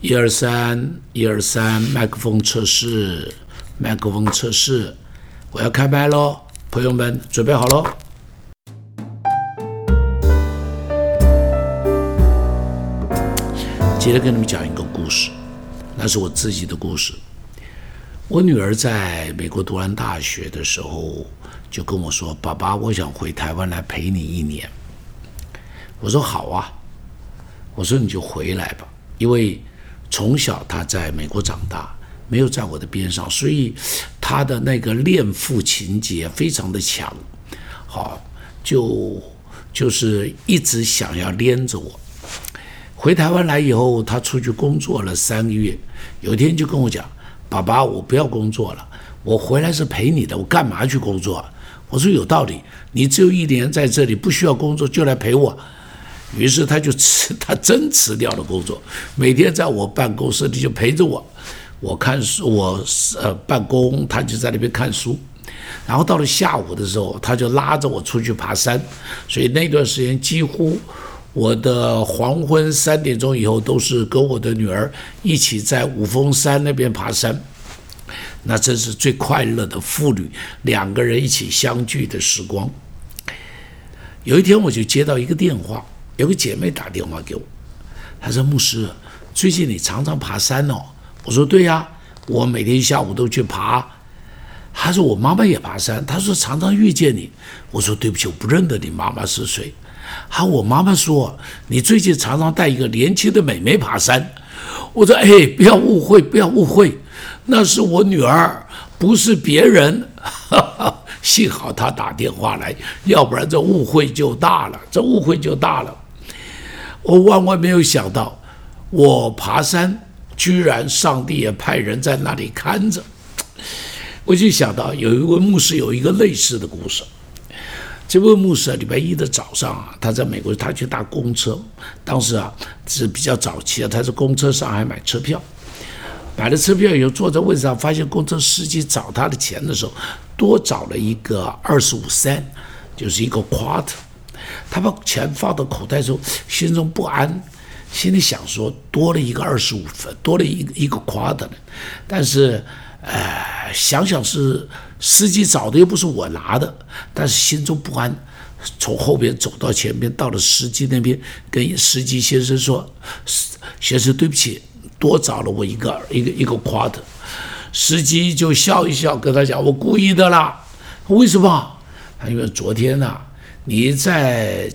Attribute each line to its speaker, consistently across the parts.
Speaker 1: 一二三，一二三，麦克风测试，麦克风测试，我要开麦喽，朋友们准备好喽。今天跟你们讲一个故事，那是我自己的故事。我女儿在美国读完大学的时候，就跟我说：“爸爸，我想回台湾来陪你一年。”我说：“好啊。”我说：“你就回来吧，因为从小他在美国长大，没有在我的边上，所以他的那个恋父情节非常的强。好，就就是一直想要连着我。回台湾来以后，他出去工作了三个月，有一天就跟我讲。”爸爸，我不要工作了，我回来是陪你的，我干嘛去工作？我说有道理，你只有一年在这里，不需要工作就来陪我。于是他就辞，他真辞掉了工作，每天在我办公室里就陪着我，我看书，我呃办公，他就在那边看书。然后到了下午的时候，他就拉着我出去爬山，所以那段时间几乎。我的黄昏三点钟以后，都是跟我的女儿一起在五峰山那边爬山，那真是最快乐的父女两个人一起相聚的时光。有一天，我就接到一个电话，有个姐妹打电话给我，她说：“牧师，最近你常常爬山哦。”我说：“对呀，我每天下午都去爬。”她说：“我妈妈也爬山。”她说：“常常遇见你。”我说：“对不起，我不认得你妈妈是谁。”还我妈妈说，你最近常常带一个年轻的美眉爬山。我说，哎，不要误会，不要误会，那是我女儿，不是别人。幸好她打电话来，要不然这误会就大了，这误会就大了。我万万没有想到，我爬山居然上帝也派人在那里看着。我就想到有一位牧师有一个类似的故事。这位牧师啊，礼拜一的早上啊，他在美国，他去搭公车。当时啊是比较早期啊，他是公车上海买车票，买了车票以后坐在位置上，发现公车司机找他的钱的时候，多找了一个二十五三，就是一个 quarter。他把钱放到口袋中，心中不安，心里想说多了一个二十五分，多了一一个 quart 的，但是。哎，想想是司机找的，又不是我拿的，但是心中不安。从后边走到前边，到了司机那边，跟司机先生说：“先生，对不起，多找了我一个一个一个夸的。”司机就笑一笑，跟他讲：“我故意的啦。”为什么？他因为昨天呐，你在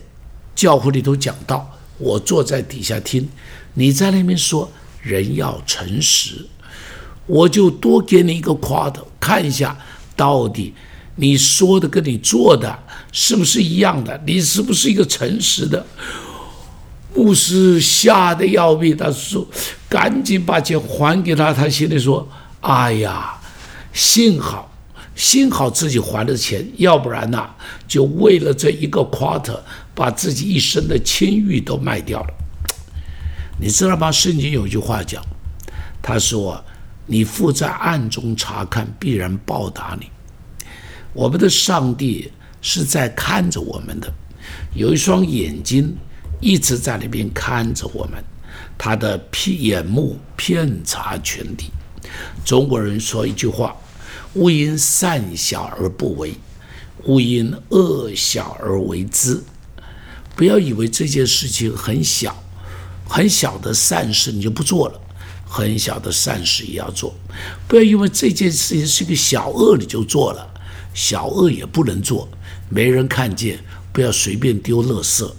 Speaker 1: 教会里头讲道，我坐在底下听，你在那边说人要诚实。我就多给你一个夸的，看一下到底你说的跟你做的是不是一样的？你是不是一个诚实的牧师？吓得要命，他说：“赶紧把钱还给他。”他心里说：“哎呀，幸好幸好自己还了钱，要不然呐，就为了这一个 quarter，把自己一生的清誉都卖掉了。”你知道吗？圣经有句话讲，他说。你父在暗中查看，必然报答你。我们的上帝是在看着我们的，有一双眼睛一直在那边看着我们，他的眼目遍察全地。中国人说一句话：“勿因善小而不为，勿因恶小而为之。”不要以为这件事情很小，很小的善事你就不做了。很小的善事也要做，不要因为这件事情是个小恶你就做了，小恶也不能做。没人看见，不要随便丢垃圾；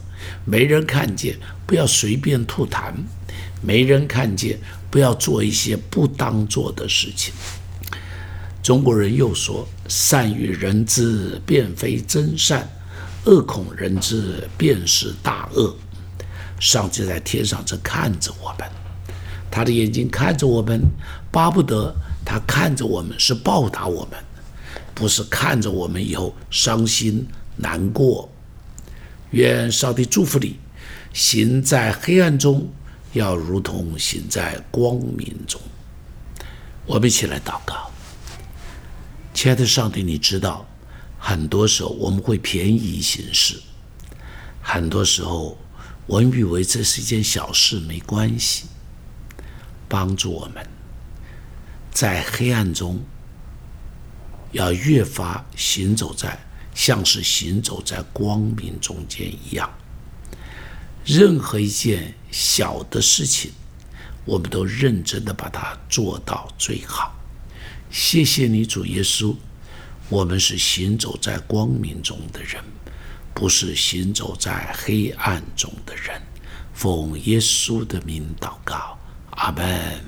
Speaker 1: 没人看见，不要随便吐痰；没人看见，不要做一些不当做的事情。中国人又说：“善与人知，便非真善；恶恐人知，便是大恶。”上帝在天上正看着我们。他的眼睛看着我们，巴不得他看着我们是报答我们，不是看着我们以后伤心难过。愿上帝祝福你，行在黑暗中，要如同行在光明中。我们一起来祷告，亲爱的上帝，你知道，很多时候我们会便宜行事，很多时候我们以为这是一件小事，没关系。帮助我们在黑暗中，要越发行走在像是行走在光明中间一样。任何一件小的事情，我们都认真的把它做到最好。谢谢你，主耶稣。我们是行走在光明中的人，不是行走在黑暗中的人。奉耶稣的名祷告。阿门